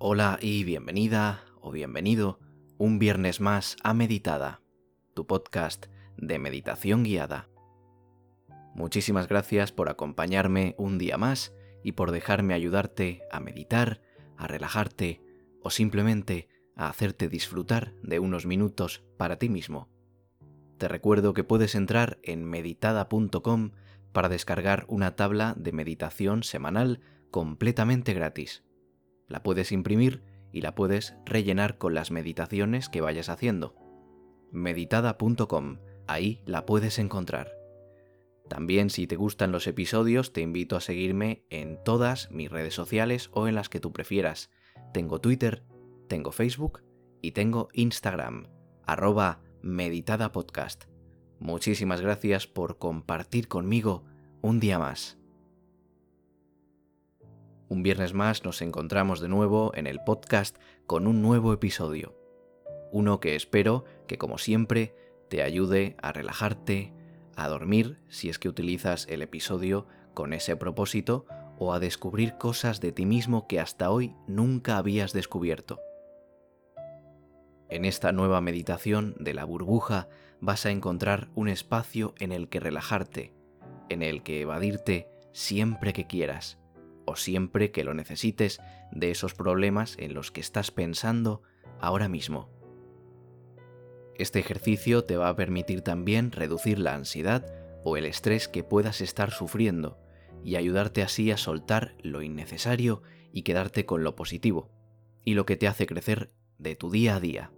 Hola y bienvenida o bienvenido un viernes más a Meditada, tu podcast de meditación guiada. Muchísimas gracias por acompañarme un día más y por dejarme ayudarte a meditar, a relajarte o simplemente a hacerte disfrutar de unos minutos para ti mismo. Te recuerdo que puedes entrar en meditada.com para descargar una tabla de meditación semanal completamente gratis. La puedes imprimir y la puedes rellenar con las meditaciones que vayas haciendo. meditada.com, ahí la puedes encontrar. También si te gustan los episodios te invito a seguirme en todas mis redes sociales o en las que tú prefieras. Tengo Twitter, tengo Facebook y tengo Instagram, arroba Meditada Podcast. Muchísimas gracias por compartir conmigo un día más. Un viernes más nos encontramos de nuevo en el podcast con un nuevo episodio. Uno que espero que como siempre te ayude a relajarte, a dormir si es que utilizas el episodio con ese propósito o a descubrir cosas de ti mismo que hasta hoy nunca habías descubierto. En esta nueva meditación de la burbuja vas a encontrar un espacio en el que relajarte, en el que evadirte siempre que quieras o siempre que lo necesites de esos problemas en los que estás pensando ahora mismo. Este ejercicio te va a permitir también reducir la ansiedad o el estrés que puedas estar sufriendo y ayudarte así a soltar lo innecesario y quedarte con lo positivo y lo que te hace crecer de tu día a día.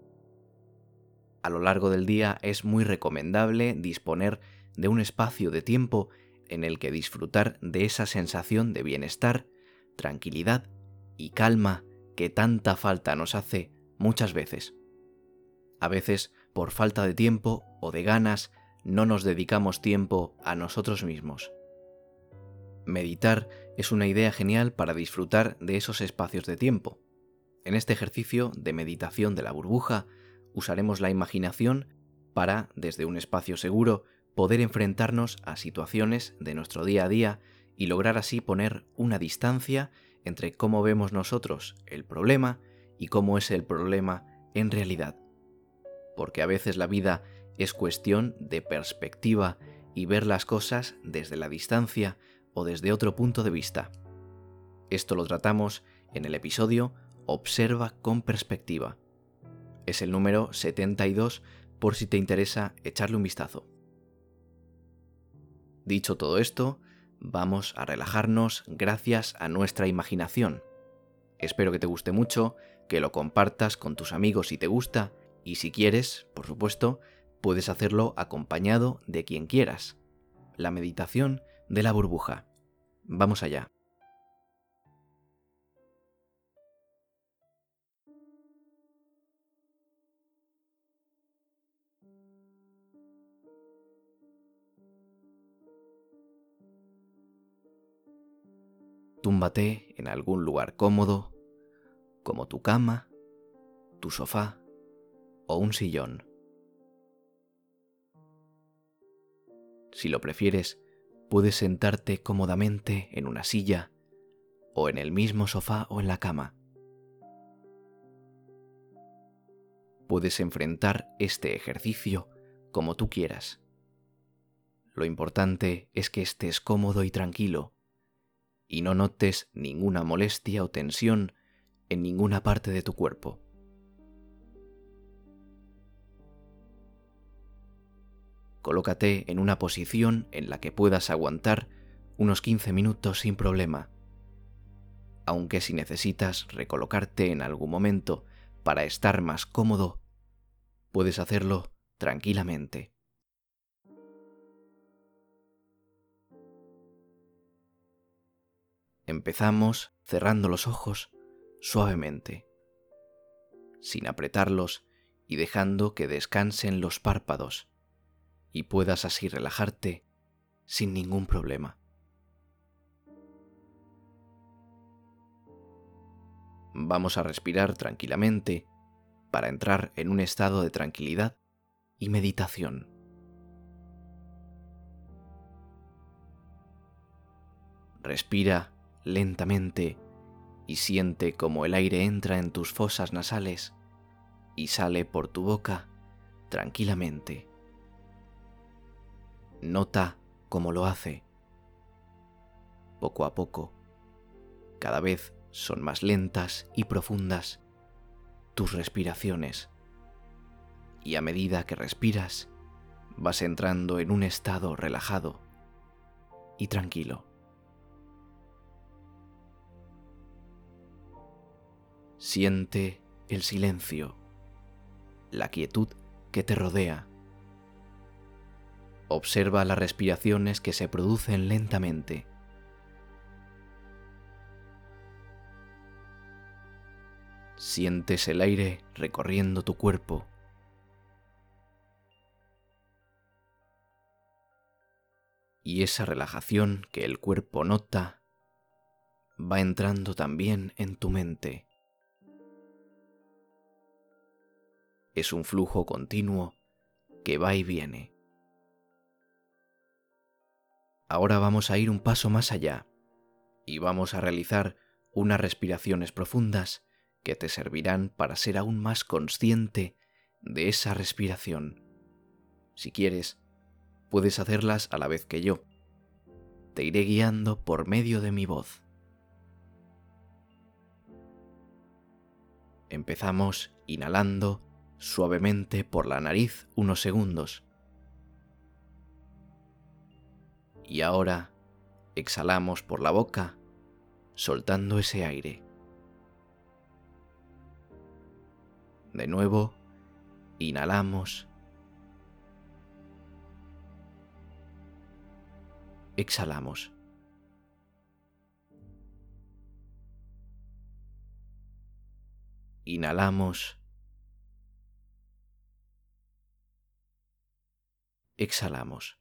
A lo largo del día es muy recomendable disponer de un espacio de tiempo en el que disfrutar de esa sensación de bienestar, tranquilidad y calma que tanta falta nos hace muchas veces. A veces, por falta de tiempo o de ganas, no nos dedicamos tiempo a nosotros mismos. Meditar es una idea genial para disfrutar de esos espacios de tiempo. En este ejercicio de meditación de la burbuja, usaremos la imaginación para, desde un espacio seguro, poder enfrentarnos a situaciones de nuestro día a día y lograr así poner una distancia entre cómo vemos nosotros el problema y cómo es el problema en realidad. Porque a veces la vida es cuestión de perspectiva y ver las cosas desde la distancia o desde otro punto de vista. Esto lo tratamos en el episodio Observa con perspectiva. Es el número 72 por si te interesa echarle un vistazo. Dicho todo esto, vamos a relajarnos gracias a nuestra imaginación. Espero que te guste mucho, que lo compartas con tus amigos si te gusta y si quieres, por supuesto, puedes hacerlo acompañado de quien quieras. La meditación de la burbuja. Vamos allá. En algún lugar cómodo, como tu cama, tu sofá o un sillón. Si lo prefieres, puedes sentarte cómodamente en una silla o en el mismo sofá o en la cama. Puedes enfrentar este ejercicio como tú quieras. Lo importante es que estés cómodo y tranquilo y no notes ninguna molestia o tensión en ninguna parte de tu cuerpo. Colócate en una posición en la que puedas aguantar unos 15 minutos sin problema, aunque si necesitas recolocarte en algún momento para estar más cómodo, puedes hacerlo tranquilamente. Empezamos cerrando los ojos suavemente, sin apretarlos y dejando que descansen los párpados y puedas así relajarte sin ningún problema. Vamos a respirar tranquilamente para entrar en un estado de tranquilidad y meditación. Respira lentamente y siente como el aire entra en tus fosas nasales y sale por tu boca tranquilamente. Nota cómo lo hace. Poco a poco, cada vez son más lentas y profundas tus respiraciones. Y a medida que respiras, vas entrando en un estado relajado y tranquilo. Siente el silencio, la quietud que te rodea. Observa las respiraciones que se producen lentamente. Sientes el aire recorriendo tu cuerpo. Y esa relajación que el cuerpo nota va entrando también en tu mente. Es un flujo continuo que va y viene. Ahora vamos a ir un paso más allá y vamos a realizar unas respiraciones profundas que te servirán para ser aún más consciente de esa respiración. Si quieres, puedes hacerlas a la vez que yo. Te iré guiando por medio de mi voz. Empezamos inhalando suavemente por la nariz unos segundos. Y ahora exhalamos por la boca, soltando ese aire. De nuevo, inhalamos. Exhalamos. Inhalamos. Exhalamos.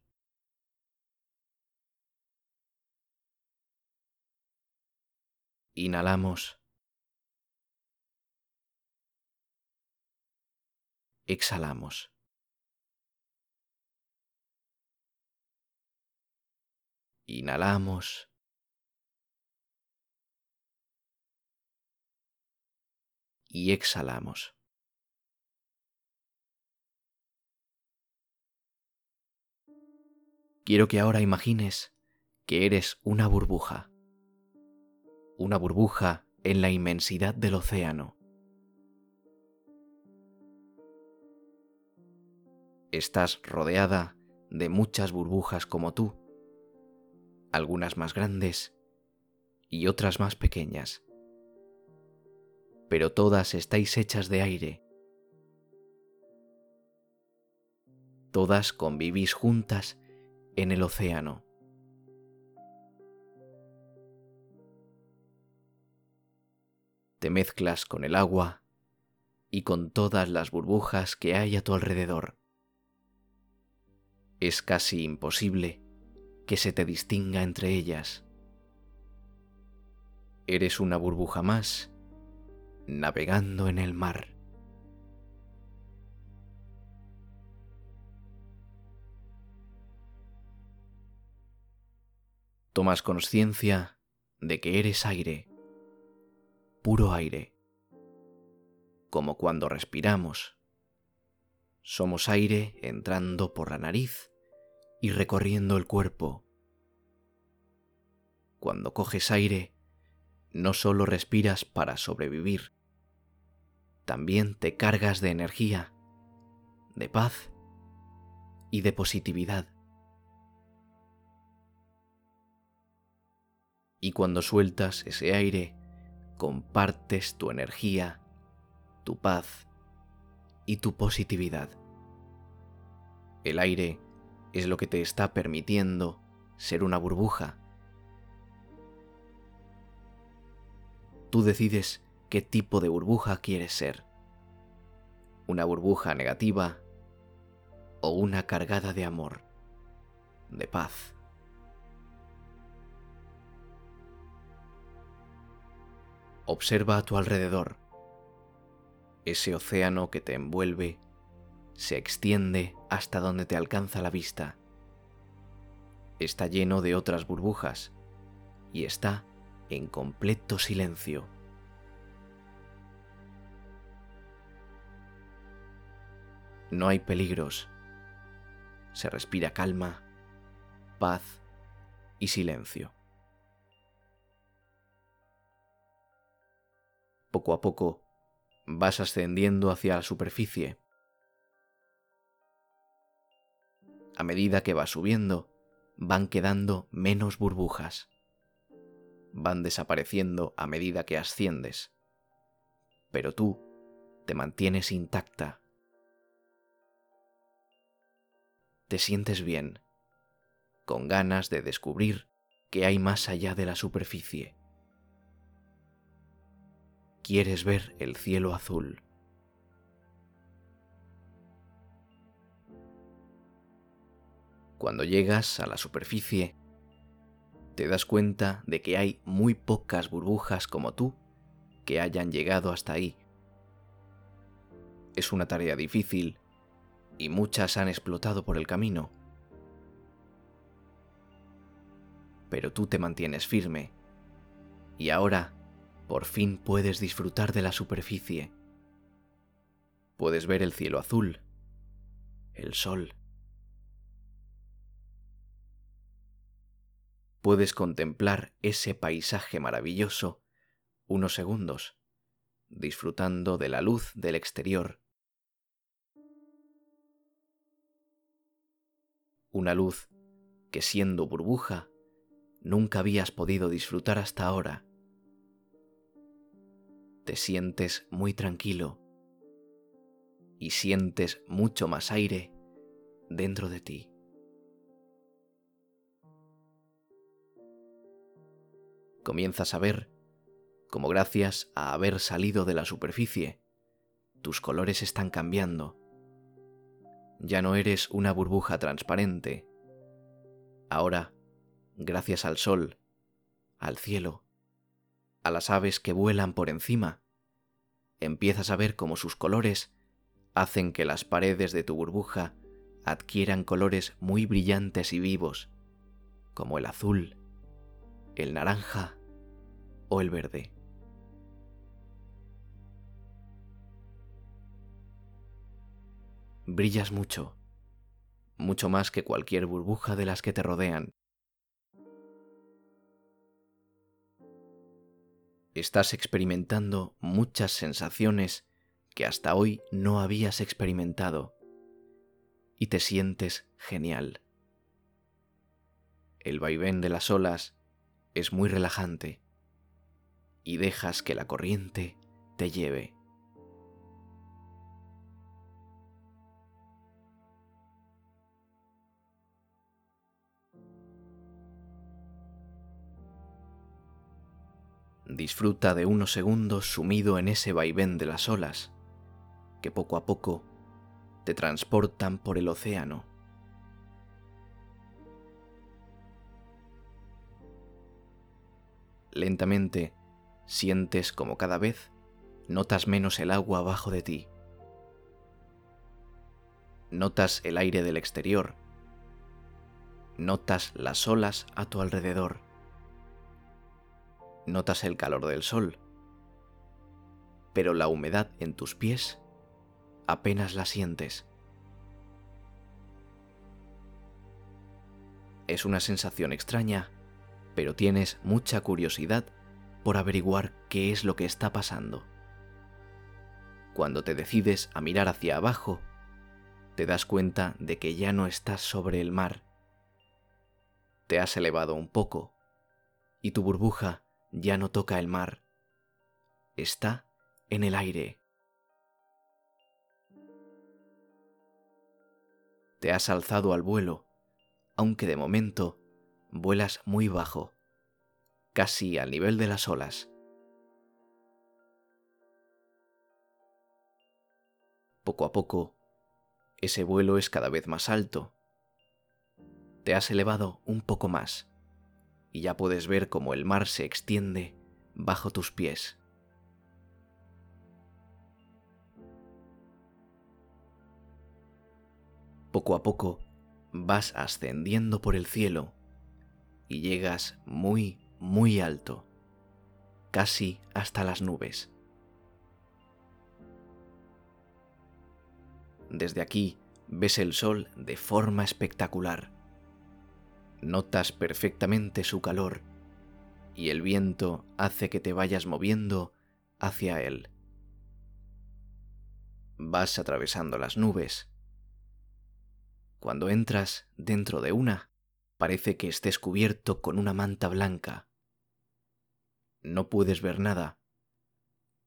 Inhalamos. exhalamos. Inhalamos. Y exhalamos. Quiero que ahora imagines que eres una burbuja. Una burbuja en la inmensidad del océano. estás rodeada de muchas burbujas como tú, algunas más grandes y otras más pequeñas, pero todas estáis hechas de aire. Todas convivís juntas en el océano. Te mezclas con el agua y con todas las burbujas que hay a tu alrededor es casi imposible que se te distinga entre ellas. Eres una burbuja más navegando en el mar. Tomas conciencia de que eres aire, puro aire, como cuando respiramos. Somos aire entrando por la nariz y recorriendo el cuerpo. Cuando coges aire, no solo respiras para sobrevivir, también te cargas de energía, de paz y de positividad. Y cuando sueltas ese aire, compartes tu energía, tu paz y tu positividad. El aire es lo que te está permitiendo ser una burbuja. Tú decides qué tipo de burbuja quieres ser. Una burbuja negativa o una cargada de amor, de paz. Observa a tu alrededor. Ese océano que te envuelve se extiende hasta donde te alcanza la vista. Está lleno de otras burbujas y está en completo silencio. No hay peligros. Se respira calma, paz y silencio. Poco a poco vas ascendiendo hacia la superficie. A medida que vas subiendo, van quedando menos burbujas. Van desapareciendo a medida que asciendes. Pero tú te mantienes intacta. Te sientes bien, con ganas de descubrir qué hay más allá de la superficie. Quieres ver el cielo azul. Cuando llegas a la superficie, te das cuenta de que hay muy pocas burbujas como tú que hayan llegado hasta ahí. Es una tarea difícil y muchas han explotado por el camino. Pero tú te mantienes firme y ahora por fin puedes disfrutar de la superficie. Puedes ver el cielo azul, el sol, puedes contemplar ese paisaje maravilloso unos segundos, disfrutando de la luz del exterior. Una luz que siendo burbuja nunca habías podido disfrutar hasta ahora. Te sientes muy tranquilo y sientes mucho más aire dentro de ti. comienzas a ver como gracias a haber salido de la superficie, tus colores están cambiando. Ya no eres una burbuja transparente. Ahora, gracias al sol, al cielo, a las aves que vuelan por encima, empiezas a ver cómo sus colores hacen que las paredes de tu burbuja adquieran colores muy brillantes y vivos, como el azul, el naranja o el verde. Brillas mucho, mucho más que cualquier burbuja de las que te rodean. Estás experimentando muchas sensaciones que hasta hoy no habías experimentado y te sientes genial. El vaivén de las olas es muy relajante y dejas que la corriente te lleve. Disfruta de unos segundos sumido en ese vaivén de las olas, que poco a poco te transportan por el océano. Lentamente sientes como cada vez notas menos el agua abajo de ti. Notas el aire del exterior. Notas las olas a tu alrededor. Notas el calor del sol. Pero la humedad en tus pies apenas la sientes. Es una sensación extraña pero tienes mucha curiosidad por averiguar qué es lo que está pasando. Cuando te decides a mirar hacia abajo, te das cuenta de que ya no estás sobre el mar. Te has elevado un poco y tu burbuja ya no toca el mar. Está en el aire. Te has alzado al vuelo, aunque de momento vuelas muy bajo, casi al nivel de las olas. Poco a poco, ese vuelo es cada vez más alto. Te has elevado un poco más y ya puedes ver cómo el mar se extiende bajo tus pies. Poco a poco vas ascendiendo por el cielo y llegas muy, muy alto, casi hasta las nubes. desde aquí ves el sol de forma espectacular. Notas perfectamente su calor y el viento hace que te vayas moviendo hacia él. Vas atravesando las nubes. Cuando entras dentro de una, parece que estés cubierto con una manta blanca. No puedes ver nada,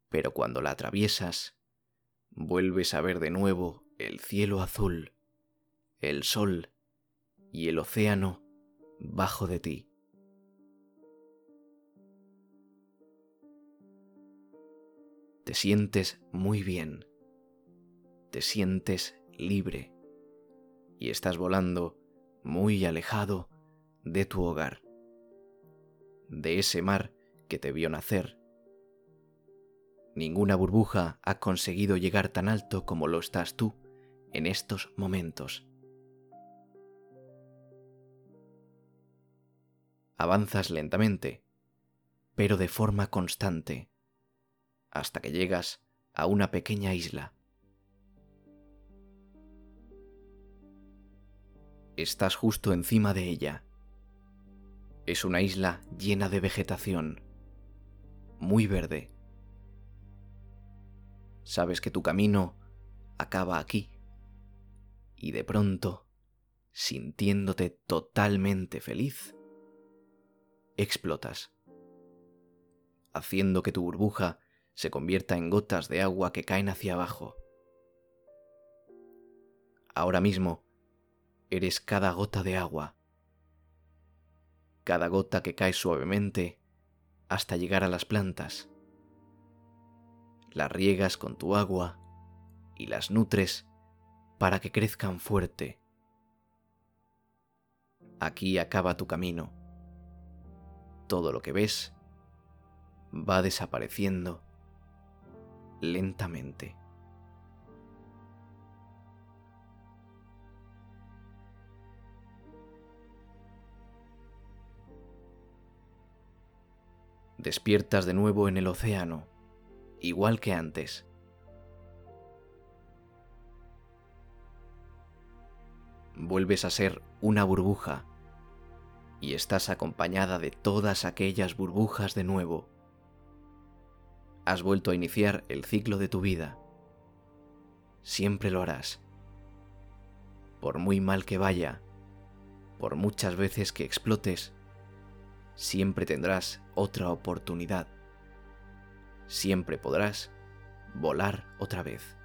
pero cuando la atraviesas, vuelves a ver de nuevo el cielo azul, el sol y el océano bajo de ti. Te sientes muy bien, te sientes libre y estás volando muy alejado de tu hogar, de ese mar que te vio nacer Ninguna burbuja ha conseguido llegar tan alto como lo estás tú en estos momentos. Avanzas lentamente, pero de forma constante, hasta que llegas a una pequeña isla. Estás justo encima de ella. Es una isla llena de vegetación, muy verde sabes que tu camino acaba aquí. Y de pronto, sintiéndote totalmente feliz, explotas, haciendo que tu burbuja se convierta en gotas de agua que caen hacia abajo. Ahora mismo, eres cada gota de agua, cada gota que cae suavemente hasta llegar a las plantas las riegas con tu agua y las nutres para que crezcan fuerte. Aquí acaba tu camino. Todo lo que ves va desapareciendo lentamente. Despiertas de nuevo en el océano igual que antes. Vuelves a ser una burbuja y estás acompañada de todas aquellas burbujas de nuevo. Has vuelto a iniciar el ciclo de tu vida. Siempre lo harás. Por muy mal que vaya, por muchas veces que explotes, siempre tendrás otra oportunidad siempre podrás volar otra vez.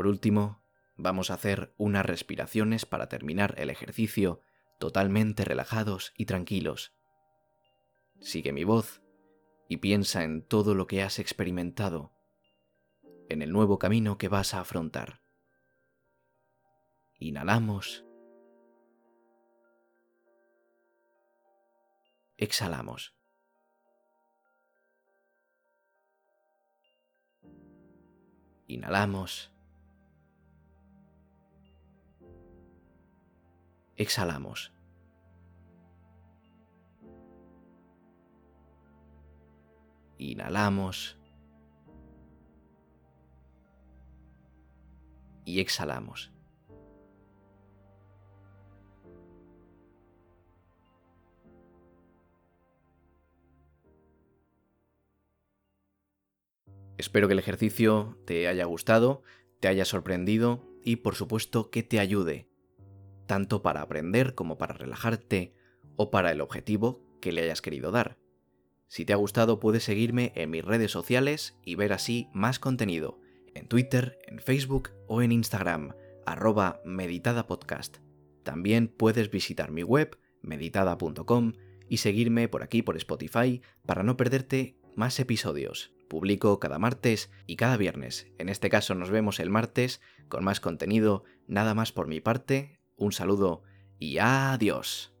Por último, vamos a hacer unas respiraciones para terminar el ejercicio totalmente relajados y tranquilos. Sigue mi voz y piensa en todo lo que has experimentado, en el nuevo camino que vas a afrontar. Inhalamos exhalamos. Inhalamos. Exhalamos. Inhalamos. Y exhalamos. Espero que el ejercicio te haya gustado, te haya sorprendido y por supuesto que te ayude, tanto para aprender como para relajarte o para el objetivo que le hayas querido dar. Si te ha gustado puedes seguirme en mis redes sociales y ver así más contenido, en Twitter, en Facebook o en Instagram, arroba meditadapodcast. También puedes visitar mi web, meditada.com, y seguirme por aquí por Spotify para no perderte más episodios. Publico cada martes y cada viernes. En este caso nos vemos el martes con más contenido. Nada más por mi parte. Un saludo y adiós.